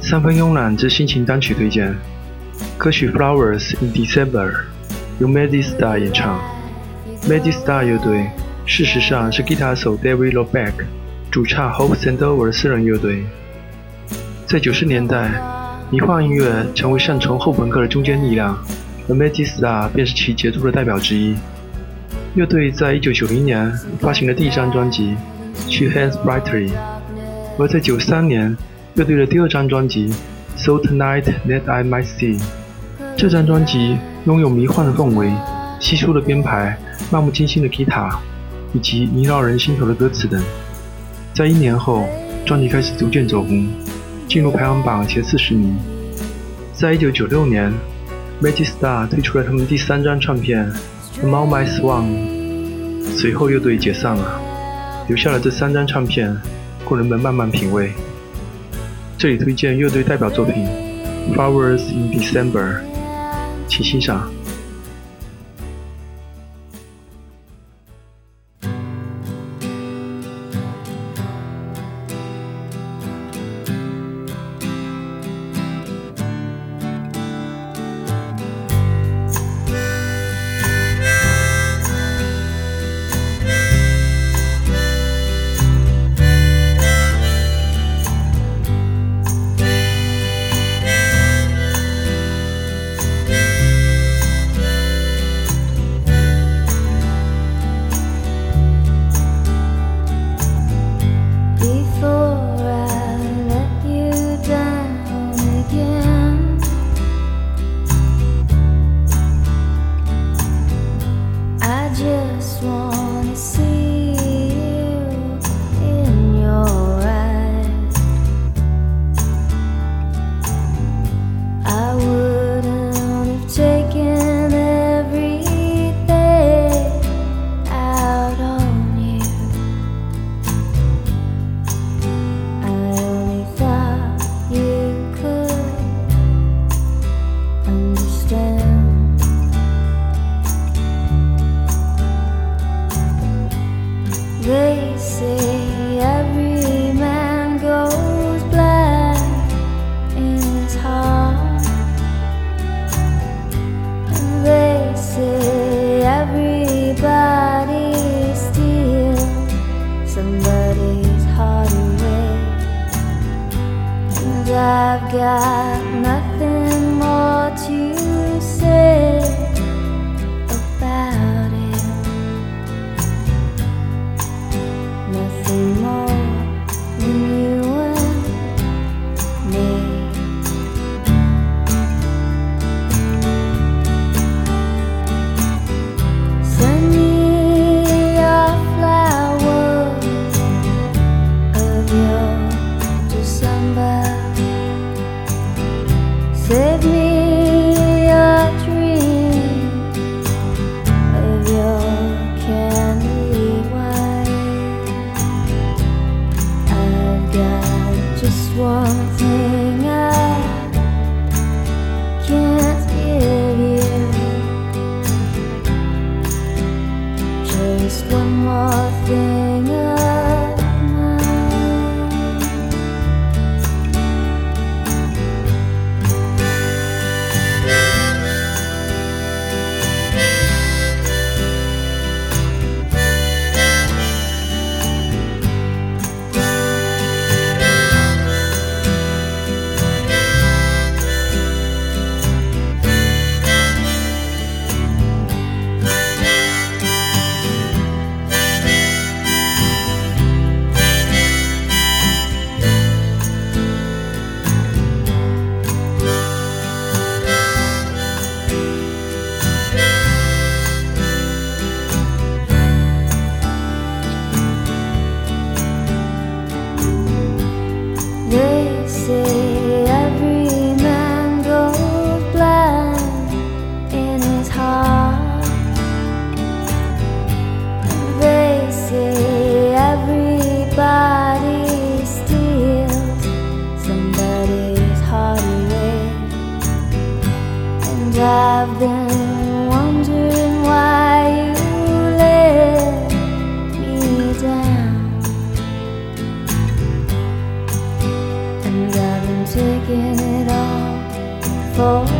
三分慵懒之心情单曲推荐，歌曲《Flowers in December》由 Maddie Star 演唱。Maddie Star 乐队事实上是吉他手 David Lobeck、主唱 Hope Sandover 的私人乐队。在九十年代，迷幻音乐成为擅长后朋克的中坚力量，而 Magic Star 便是其杰出的代表之一。乐队在一九九零年发行了第一张专辑《She Hands Brightly》，而在九三年，乐队的第二张专辑《So Tonight That I Might See》。这张专辑拥有迷幻的氛围、稀疏的编排、漫不经心的吉他，以及萦绕人心头的歌词等。在一年后，专辑开始逐渐走红，进入排行榜前四十名。在一九九六年 m a g i Star 推出了他们第三张唱片《Among My Swan》，随后乐队解散了，留下了这三张唱片供人们慢慢品味。这里推荐乐队代表作品《Flowers in December》，请欣赏。They say every man goes blind in his heart, and they say everybody steals somebody's heart away. And I've got I've been wondering why you let me down. And I've been taking it all for